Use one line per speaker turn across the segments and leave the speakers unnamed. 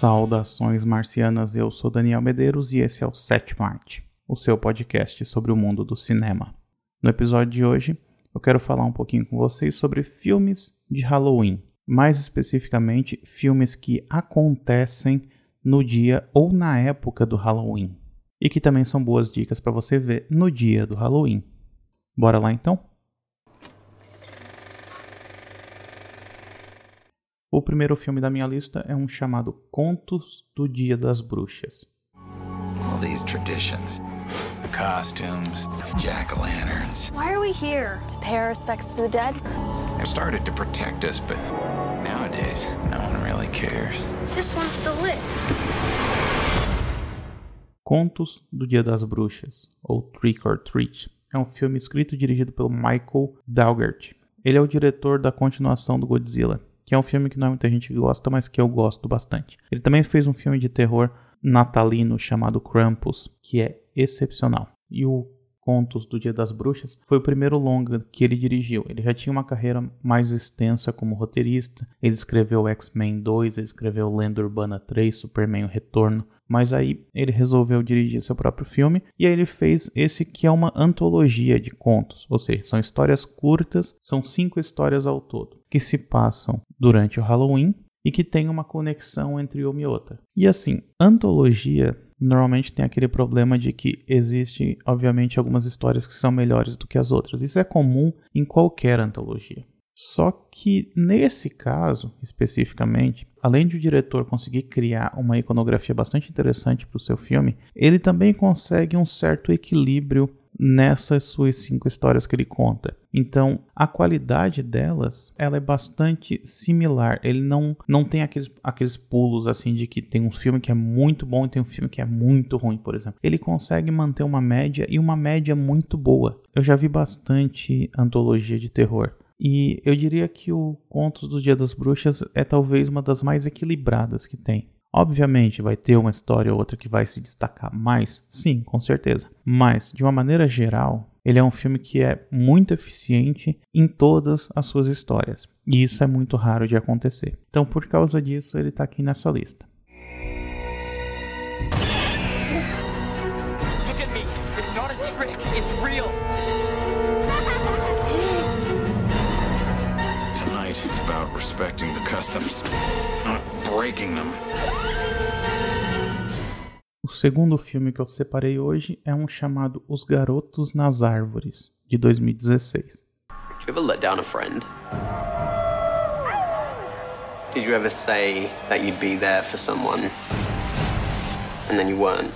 Saudações marcianas, eu sou Daniel Medeiros e esse é o Sétima Arte, o seu podcast sobre o mundo do cinema. No episódio de hoje, eu quero falar um pouquinho com vocês sobre filmes de Halloween, mais especificamente filmes que acontecem no dia ou na época do Halloween, e que também são boas dicas para você ver no dia do Halloween. Bora lá então? O primeiro filme da minha lista é um chamado Contos do Dia das Bruxas.
All these traditions, the costumes, jack-o'-lanterns.
Why are we here? To pay our respects to the dead?
They started to protect us, but nowadays, no one really cares.
This one's still lit.
Contos do Dia das Bruxas, ou Trick or Treat, é um filme escrito e dirigido pelo Michael Daugert. Ele é o diretor da continuação do Godzilla, que é um filme que não é muita gente gosta, mas que eu gosto bastante. Ele também fez um filme de terror natalino chamado Krampus, que é excepcional. E o Contos do Dia das Bruxas foi o primeiro longa que ele dirigiu. Ele já tinha uma carreira mais extensa como roteirista. Ele escreveu X-Men 2, ele escreveu Lenda Urbana 3, Superman o Retorno. Mas aí ele resolveu dirigir seu próprio filme e aí ele fez esse que é uma antologia de contos, ou seja, são histórias curtas, são cinco histórias ao todo, que se passam durante o Halloween e que tem uma conexão entre uma e outra. E assim, antologia normalmente tem aquele problema de que existe, obviamente, algumas histórias que são melhores do que as outras. Isso é comum em qualquer antologia. Só que nesse caso, especificamente, além de o diretor conseguir criar uma iconografia bastante interessante para o seu filme, ele também consegue um certo equilíbrio nessas suas cinco histórias que ele conta. Então, a qualidade delas, ela é bastante similar. Ele não, não tem aqueles, aqueles pulos assim de que tem um filme que é muito bom e tem um filme que é muito ruim, por exemplo. Ele consegue manter uma média e uma média muito boa. Eu já vi bastante antologia de terror. E eu diria que o Contos do Dia das Bruxas é talvez uma das mais equilibradas que tem. Obviamente vai ter uma história ou outra que vai se destacar mais, sim, com certeza. Mas, de uma maneira geral, ele é um filme que é muito eficiente em todas as suas histórias. E isso é muito raro de acontecer. Então, por causa disso, ele está aqui nessa lista.
Not
breaking them.
O segundo filme que eu separei hoje é um chamado Os Garotos nas Árvores, de 2016.
Did you ever let down a friend? Did you ever say that you'd be there for someone and then you weren't?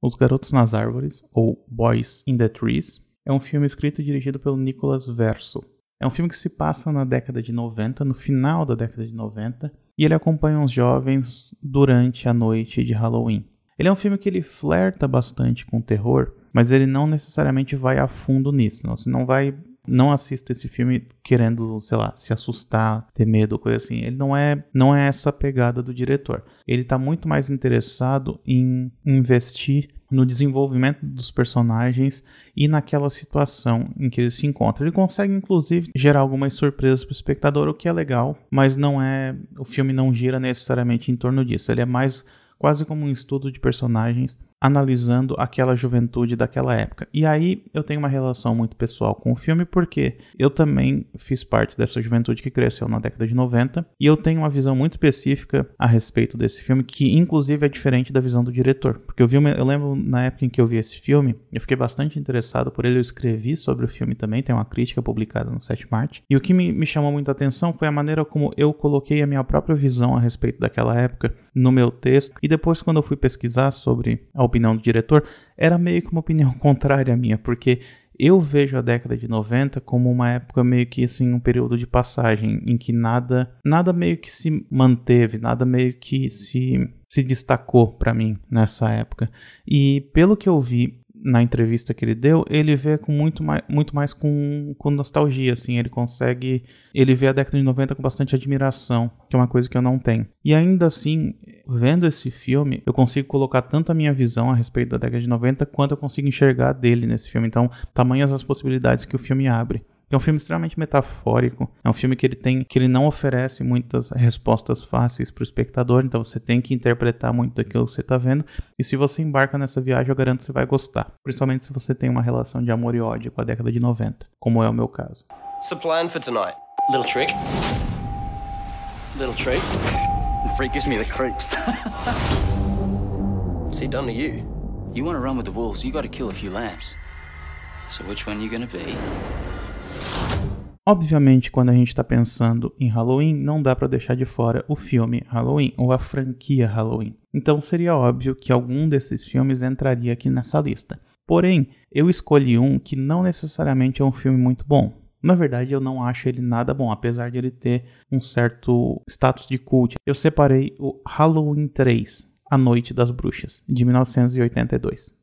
Os Garotos nas Árvores, ou Boys in the Trees, é um filme escrito e dirigido pelo Nicolas Verso. É um filme que se passa na década de 90, no final da década de 90, e ele acompanha uns jovens durante a noite de Halloween. Ele é um filme que ele flerta bastante com o terror, mas ele não necessariamente vai a fundo nisso. Não, você não vai não assista esse filme querendo, sei lá, se assustar, ter medo, coisa assim. Ele não é, não é essa pegada do diretor. Ele está muito mais interessado em investir no desenvolvimento dos personagens e naquela situação em que ele se encontra. Ele consegue inclusive gerar algumas surpresas para o espectador, o que é legal, mas não é, o filme não gira necessariamente em torno disso. Ele é mais quase como um estudo de personagens analisando aquela juventude daquela época. E aí eu tenho uma relação muito pessoal com o filme porque eu também fiz parte dessa juventude que cresceu na década de 90 e eu tenho uma visão muito específica a respeito desse filme que inclusive é diferente da visão do diretor. Porque eu vi, eu lembro na época em que eu vi esse filme, eu fiquei bastante interessado por ele, eu escrevi sobre o filme também, tem uma crítica publicada no 7 Marte. E o que me, me chamou muita atenção foi a maneira como eu coloquei a minha própria visão a respeito daquela época no meu texto e depois quando eu fui pesquisar sobre a opinião do diretor, era meio que uma opinião contrária à minha, porque eu vejo a década de 90 como uma época meio que assim, um período de passagem em que nada, nada meio que se manteve, nada meio que se se destacou para mim nessa época. E pelo que eu vi na entrevista que ele deu, ele vê com muito mais, muito mais com, com nostalgia, assim, ele consegue, ele vê a década de 90 com bastante admiração, que é uma coisa que eu não tenho. E ainda assim, vendo esse filme, eu consigo colocar tanto a minha visão a respeito da década de 90, quanto eu consigo enxergar dele nesse filme. Então, tamanhas as possibilidades que o filme abre. É um filme extremamente metafórico. É um filme que ele tem que ele não oferece muitas respostas fáceis para o espectador, então você tem que interpretar muito daquilo que você está vendo. E se você embarca nessa viagem, eu garanto que você vai gostar. Principalmente se você tem uma relação de amor e ódio com a década de 90, como é o meu caso.
What's the plan for tonight?
Little trick. Little treat. The freak gives me the creeps.
What's he done to you?
you want to run with the wolves, you got to kill a few lambs. So which one you gonna be?
Obviamente, quando a gente está pensando em Halloween, não dá para deixar de fora o filme Halloween ou a franquia Halloween. Então seria óbvio que algum desses filmes entraria aqui nessa lista. Porém, eu escolhi um que não necessariamente é um filme muito bom. Na verdade, eu não acho ele nada bom, apesar de ele ter um certo status de cult. Eu separei o Halloween 3, A Noite das Bruxas, de 1982.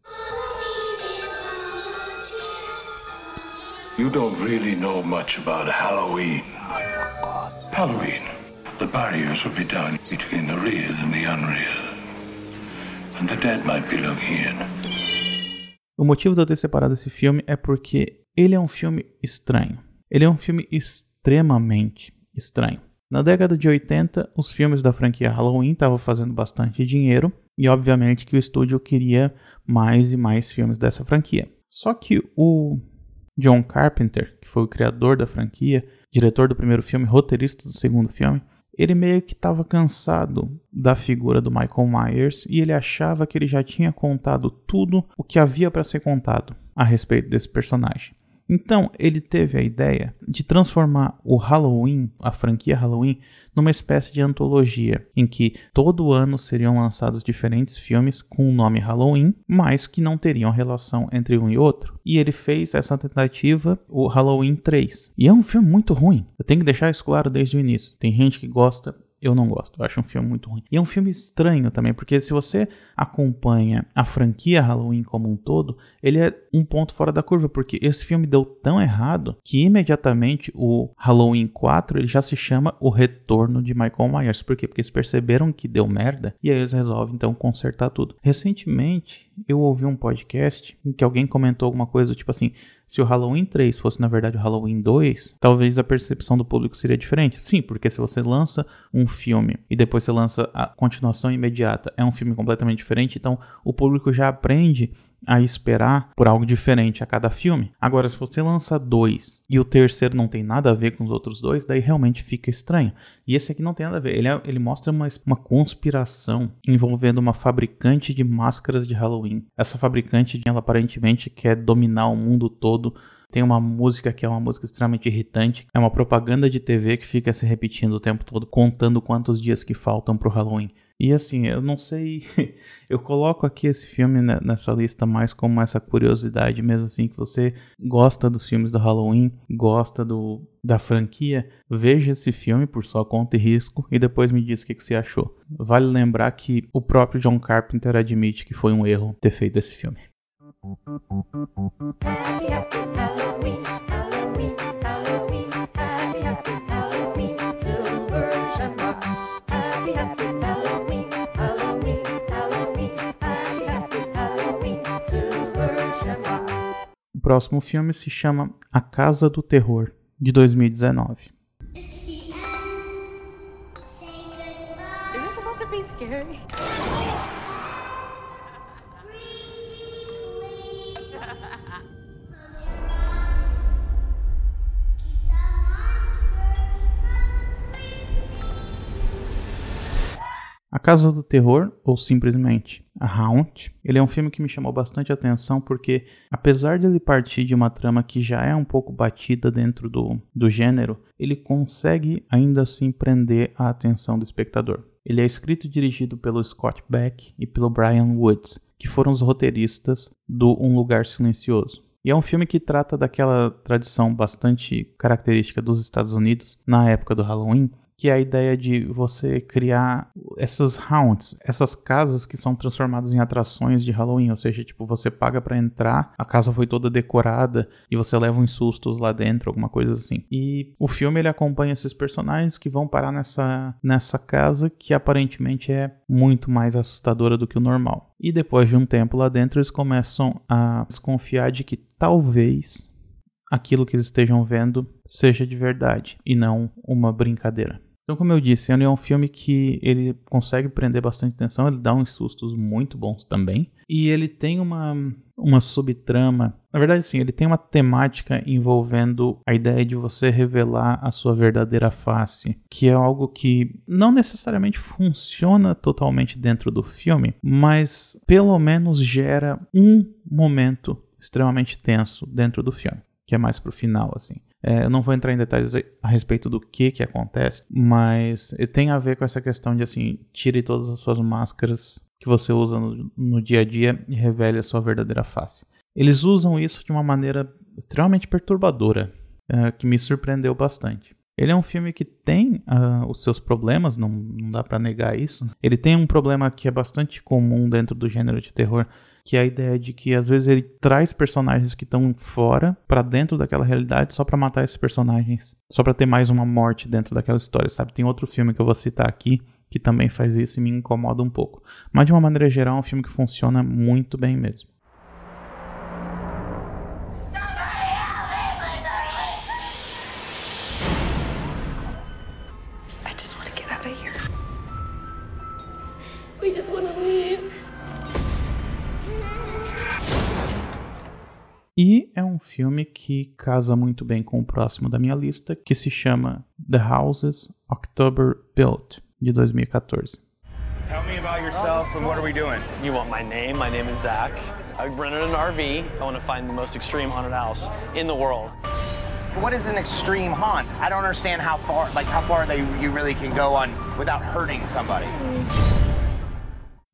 You don't really know much about Halloween. Halloween, the barriers will be down between the real and the unreal. And the dead might be looking in.
O motivo de eu ter separado esse filme é porque ele é um filme estranho. Ele é um filme extremamente estranho. Na década de 80, os filmes da franquia Halloween estavam fazendo bastante dinheiro e, obviamente, que o estúdio queria mais e mais filmes dessa franquia. Só que o John Carpenter, que foi o criador da franquia, diretor do primeiro filme, roteirista do segundo filme, ele meio que estava cansado da figura do Michael Myers e ele achava que ele já tinha contado tudo o que havia para ser contado a respeito desse personagem. Então, ele teve a ideia de transformar o Halloween, a franquia Halloween, numa espécie de antologia, em que todo ano seriam lançados diferentes filmes com o nome Halloween, mas que não teriam relação entre um e outro. E ele fez essa tentativa, o Halloween 3. E é um filme muito ruim. Eu tenho que deixar isso claro desde o início. Tem gente que gosta, eu não gosto. Eu acho um filme muito ruim. E é um filme estranho também, porque se você acompanha a franquia Halloween como um todo, ele é um ponto fora da curva, porque esse filme deu tão errado que imediatamente o Halloween 4 ele já se chama O Retorno de Michael Myers. Por quê? Porque eles perceberam que deu merda e aí eles resolvem então consertar tudo. Recentemente eu ouvi um podcast em que alguém comentou alguma coisa do tipo assim: se o Halloween 3 fosse na verdade o Halloween 2, talvez a percepção do público seria diferente. Sim, porque se você lança um filme e depois você lança a continuação imediata, é um filme completamente diferente, então o público já aprende a esperar por algo diferente a cada filme. Agora, se você lança dois e o terceiro não tem nada a ver com os outros dois, daí realmente fica estranho. E esse aqui não tem nada a ver. Ele, é, ele mostra uma, uma conspiração envolvendo uma fabricante de máscaras de Halloween. Essa fabricante, ela aparentemente quer dominar o mundo todo tem uma música que é uma música extremamente irritante. É uma propaganda de TV que fica se repetindo o tempo todo, contando quantos dias que faltam pro Halloween. E assim, eu não sei. eu coloco aqui esse filme nessa lista mais como essa curiosidade mesmo, assim, que você gosta dos filmes do Halloween, gosta do, da franquia, veja esse filme por sua conta e risco e depois me diz o que, que você achou. Vale lembrar que o próprio John Carpenter admite que foi um erro ter feito esse filme.
Happy, happy Halloween,
próximo filme se chama A Casa do Terror, de 2019.
It's the end. Say goodbye.
Is this supposed to be scary?
A Casa do Terror, ou simplesmente A Haunt, ele é um filme que me chamou bastante atenção porque, apesar de ele partir de uma trama que já é um pouco batida dentro do, do gênero, ele consegue ainda assim prender a atenção do espectador. Ele é escrito e dirigido pelo Scott Beck e pelo Brian Woods, que foram os roteiristas do Um Lugar Silencioso. E é um filme que trata daquela tradição bastante característica dos Estados Unidos na época do Halloween, que é a ideia de você criar essas haunts, essas casas que são transformadas em atrações de Halloween, ou seja, tipo, você paga para entrar, a casa foi toda decorada e você leva uns sustos lá dentro, alguma coisa assim. E o filme ele acompanha esses personagens que vão parar nessa nessa casa que aparentemente é muito mais assustadora do que o normal. E depois de um tempo lá dentro, eles começam a desconfiar de que talvez aquilo que eles estejam vendo seja de verdade e não uma brincadeira. Então, como eu disse, ele é um filme que ele consegue prender bastante atenção, ele dá uns sustos muito bons também, e ele tem uma, uma subtrama. Na verdade, sim, ele tem uma temática envolvendo a ideia de você revelar a sua verdadeira face, que é algo que não necessariamente funciona totalmente dentro do filme, mas pelo menos gera um momento extremamente tenso dentro do filme, que é mais pro final, assim. É, eu não vou entrar em detalhes a respeito do que que acontece, mas tem a ver com essa questão de assim, tire todas as suas máscaras que você usa no, no dia a dia e revele a sua verdadeira face. Eles usam isso de uma maneira extremamente perturbadora, é, que me surpreendeu bastante. Ele é um filme que tem uh, os seus problemas, não, não dá para negar isso. Ele tem um problema que é bastante comum dentro do gênero de terror, que é a ideia de que às vezes ele traz personagens que estão fora para dentro daquela realidade só para matar esses personagens, só para ter mais uma morte dentro daquela história, sabe? Tem outro filme que eu vou citar aqui que também faz isso e me incomoda um pouco. Mas de uma maneira geral, é um filme que funciona muito bem mesmo. E é um filme que casa muito bem com o próximo da minha lista, que se chama The Houses October Built, de 2014.
Tell me about yourself and what are we doing?
You want my name? My name is Zach. I rented an RV. I want to find the most extreme haunted house in the world.
What is an extreme haunt? I don't understand how far, like how far they you really can go on without hurting somebody.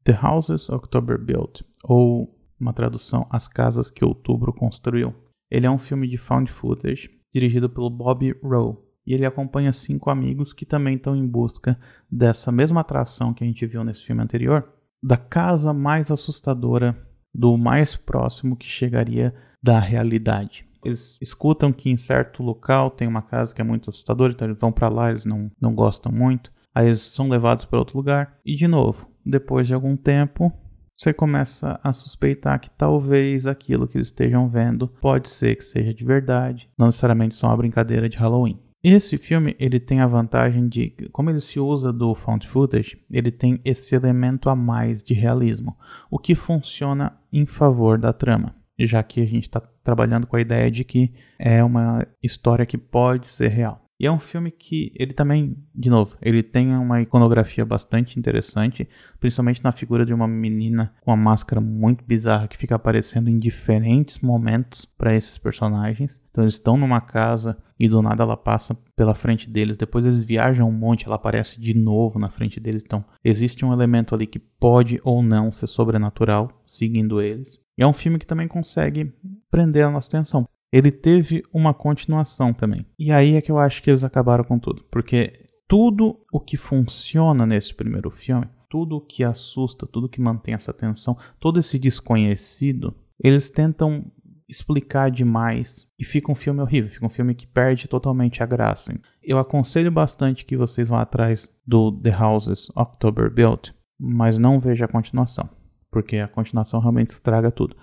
The Houses October Built, ou uma tradução As Casas que Outubro Construiu. Ele é um filme de found footage dirigido pelo Bobby Rowe e ele acompanha cinco amigos que também estão em busca dessa mesma atração que a gente viu nesse filme anterior, da casa mais assustadora, do mais próximo que chegaria da realidade. Eles escutam que em certo local tem uma casa que é muito assustadora, então eles vão para lá, eles não, não gostam muito. Aí eles são levados para outro lugar e de novo, depois de algum tempo, você começa a suspeitar que talvez aquilo que eles estejam vendo pode ser que seja de verdade, não necessariamente só uma brincadeira de Halloween. Esse filme ele tem a vantagem de, como ele se usa do found footage, ele tem esse elemento a mais de realismo, o que funciona em favor da trama, já que a gente está trabalhando com a ideia de que é uma história que pode ser real. E é um filme que ele também, de novo, ele tem uma iconografia bastante interessante, principalmente na figura de uma menina com uma máscara muito bizarra que fica aparecendo em diferentes momentos para esses personagens. Então eles estão numa casa e do nada ela passa pela frente deles, depois eles viajam um monte, ela aparece de novo na frente deles. Então existe um elemento ali que pode ou não ser sobrenatural seguindo eles. E é um filme que também consegue prender a nossa atenção ele teve uma continuação também. E aí é que eu acho que eles acabaram com tudo, porque tudo o que funciona nesse primeiro filme, tudo o que assusta, tudo que mantém essa tensão, todo esse desconhecido, eles tentam explicar demais e fica um filme horrível, fica um filme que perde totalmente a graça. Eu aconselho bastante que vocês vão atrás do The Houses October Built, mas não veja a continuação, porque a continuação realmente estraga tudo.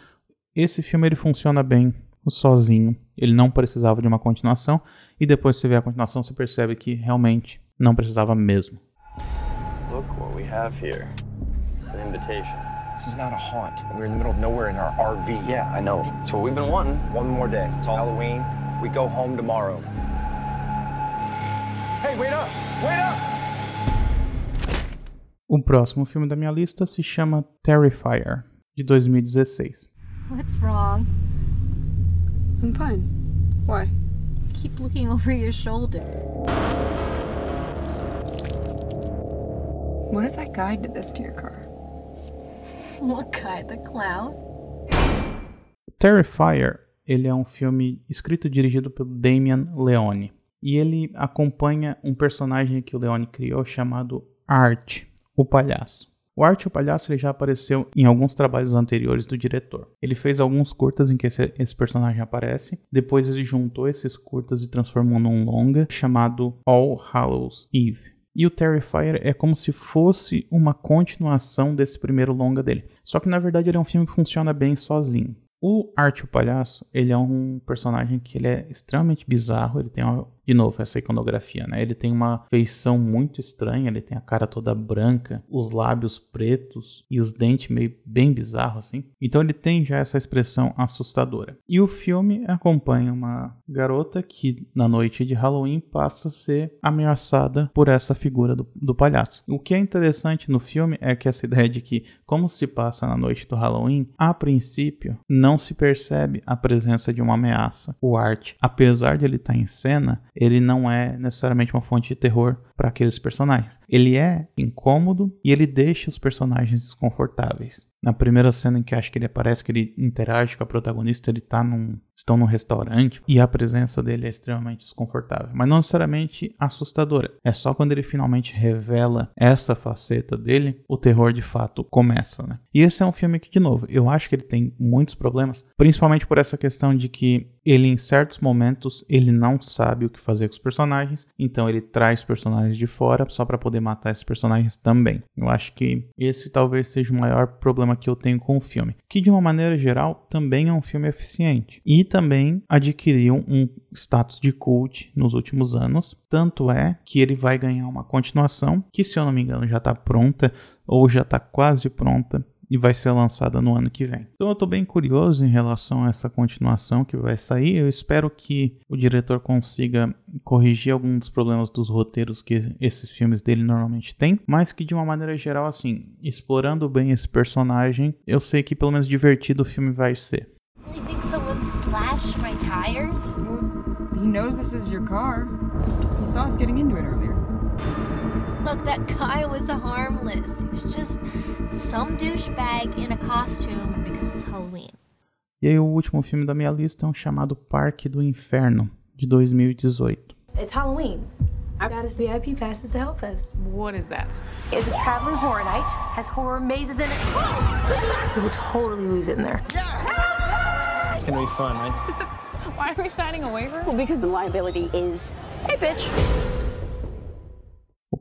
Esse filme ele funciona bem sozinho. Ele não precisava de uma continuação. E depois você vê a continuação, você percebe que realmente não precisava mesmo.
Look what we have here. It's an invitation.
This is not a haunt. We're in the middle of nowhere in our RV.
Yeah, I know. It's what we've been wanting.
One more day. It's Halloween. We go home tomorrow. Hey, wait up! Wait up!
O próximo filme da minha lista se chama Terrifier, de 2016.
What's wrong?
I'm fine. Why?
Keep looking over your shoulder.
What if that guy did this to your car?
What guy? The clown?
Terrifier, ele é um filme escrito e dirigido pelo Damian Leone. E ele acompanha um personagem que o Leone criou chamado Art, o palhaço. O Art, o palhaço, ele já apareceu em alguns trabalhos anteriores do diretor. Ele fez alguns curtas em que esse, esse personagem aparece. Depois ele juntou esses curtas e transformou num longa chamado All Hallows Eve. E o Terrifier é como se fosse uma continuação desse primeiro longa dele. Só que na verdade ele é um filme que funciona bem sozinho. O Art o Palhaço, ele é um personagem que ele é extremamente bizarro, ele tem uma, de novo essa iconografia, né? Ele tem uma feição muito estranha, ele tem a cara toda branca, os lábios pretos e os dentes meio bem bizarros assim. Então ele tem já essa expressão assustadora. E o filme acompanha uma garota que na noite de Halloween passa a ser ameaçada por essa figura do, do palhaço. O que é interessante no filme é que essa ideia de que como se passa na noite do Halloween, a princípio não se percebe a presença de uma ameaça. O Art, apesar de ele estar em cena, ele não é necessariamente uma fonte de terror para aqueles personagens. Ele é incômodo e ele deixa os personagens desconfortáveis. Na primeira cena em que acho que ele aparece, que ele interage com a protagonista, ele tá num, estão num restaurante e a presença dele é extremamente desconfortável, mas não necessariamente assustadora. É só quando ele finalmente revela essa faceta dele, o terror de fato começa, né? E esse é um filme que, de novo, eu acho que ele tem muitos problemas, principalmente por essa questão de que ele em certos momentos ele não sabe o que fazer com os personagens, então ele traz personagens de fora só para poder matar esses personagens também. Eu acho que esse talvez seja o maior problema que eu tenho com o filme, que de uma maneira geral também é um filme eficiente e também adquiriu um status de cult nos últimos anos, tanto é que ele vai ganhar uma continuação que se eu não me engano já está pronta ou já está quase pronta e vai ser lançada no ano que vem. Então eu estou bem curioso em relação a essa continuação que vai sair. Eu espero que o diretor consiga corrigir alguns dos problemas dos roteiros que esses filmes dele normalmente têm, mas que de uma maneira geral, assim, explorando bem esse personagem, eu sei que pelo menos divertido o filme vai ser.
You think someone slashed my tires?
He knows this is your car. He saw us getting into it earlier.
Look, that guy was harmless. He's just some douchebag in a costume because it's Halloween.
E aí o último filme da minha lista é um chamado Parque do Inferno, de 2018.
It's Halloween. I got us VIP passes to help us.
What is that?
It's a traveling horror night, has horror mazes in it. We will totally lose it in there.
It's gonna be fun, right?
Why are we signing a waiver?
Well, because the liability is, hey, bitch.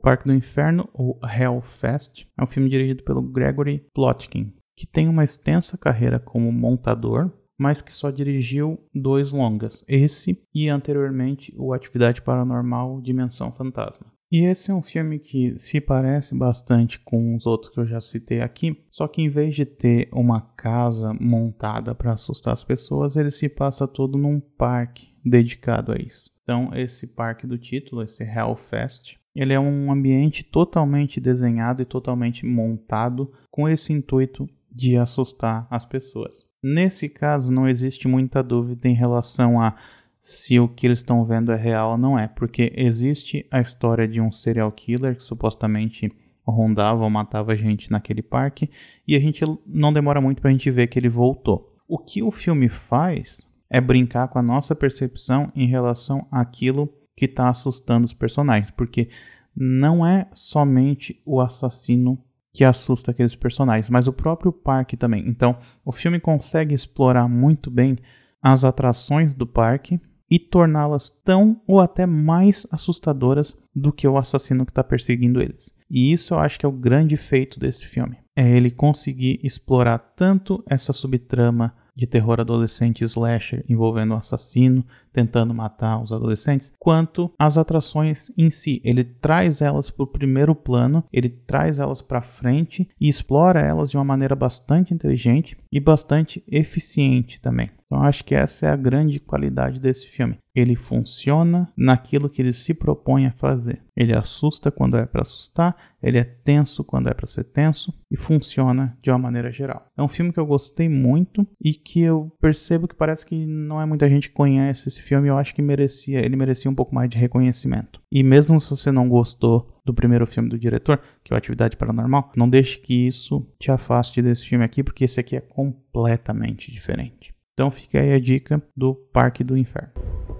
Parque do Inferno, ou Hellfest, é um filme dirigido pelo Gregory Plotkin, que tem uma extensa carreira como montador, mas que só dirigiu dois longas, esse e anteriormente o Atividade Paranormal Dimensão Fantasma. E esse é um filme que se parece bastante com os outros que eu já citei aqui, só que em vez de ter uma casa montada para assustar as pessoas, ele se passa todo num parque dedicado a isso. Então, esse parque do título, esse Hellfest, ele é um ambiente totalmente desenhado e totalmente montado com esse intuito de assustar as pessoas. Nesse caso, não existe muita dúvida em relação a se o que eles estão vendo é real ou não é, porque existe a história de um serial killer que supostamente rondava ou matava gente naquele parque e a gente não demora muito para a gente ver que ele voltou. O que o filme faz é brincar com a nossa percepção em relação àquilo que está assustando os personagens, porque não é somente o assassino que assusta aqueles personagens, mas o próprio parque também. Então, o filme consegue explorar muito bem as atrações do parque e torná-las tão ou até mais assustadoras do que o assassino que está perseguindo eles. E isso eu acho que é o grande feito desse filme. É ele conseguir explorar tanto essa subtrama de terror adolescente slasher envolvendo um assassino tentando matar os adolescentes, quanto as atrações em si. Ele traz elas para o primeiro plano, ele traz elas para frente e explora elas de uma maneira bastante inteligente e bastante eficiente também. Então acho que essa é a grande qualidade desse filme. Ele funciona naquilo que ele se propõe a fazer. Ele assusta quando é para assustar, ele é tenso quando é para ser tenso e funciona de uma maneira geral. É um filme que eu gostei muito e que eu percebo que parece que não é muita gente que conhece esse filme. Eu acho que merecia, ele merecia um pouco mais de reconhecimento. E mesmo se você não gostou do primeiro filme do diretor, que é o Atividade Paranormal, não deixe que isso te afaste desse filme aqui, porque esse aqui é completamente diferente. Então fica aí a dica do Parque do Inferno.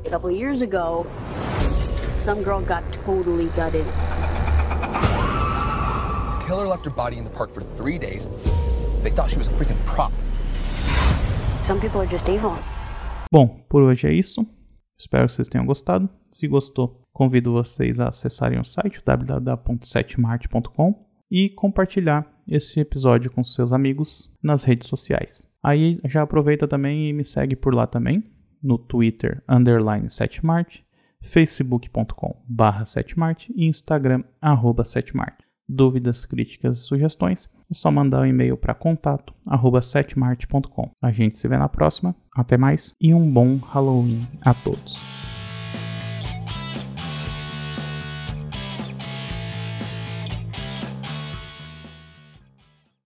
A couple years ago, some girl got totally gutted.
Killer left her body in the park for three days. They thought she was a freaking prop.
Some people are just evil.
Bom, por hoje é isso. Espero que vocês tenham gostado. Se gostou, convido vocês a acessarem o site www.setmart.com e compartilhar esse episódio com seus amigos nas redes sociais. Aí já aproveita também e me segue por lá também, no Twitter, underline 7mart, facebook.com barra 7mart e Instagram, arroba 7mart. Dúvidas, críticas sugestões, é só mandar um e-mail para contato, arroba 7mart.com. A gente se vê na próxima, até mais e um bom Halloween a todos.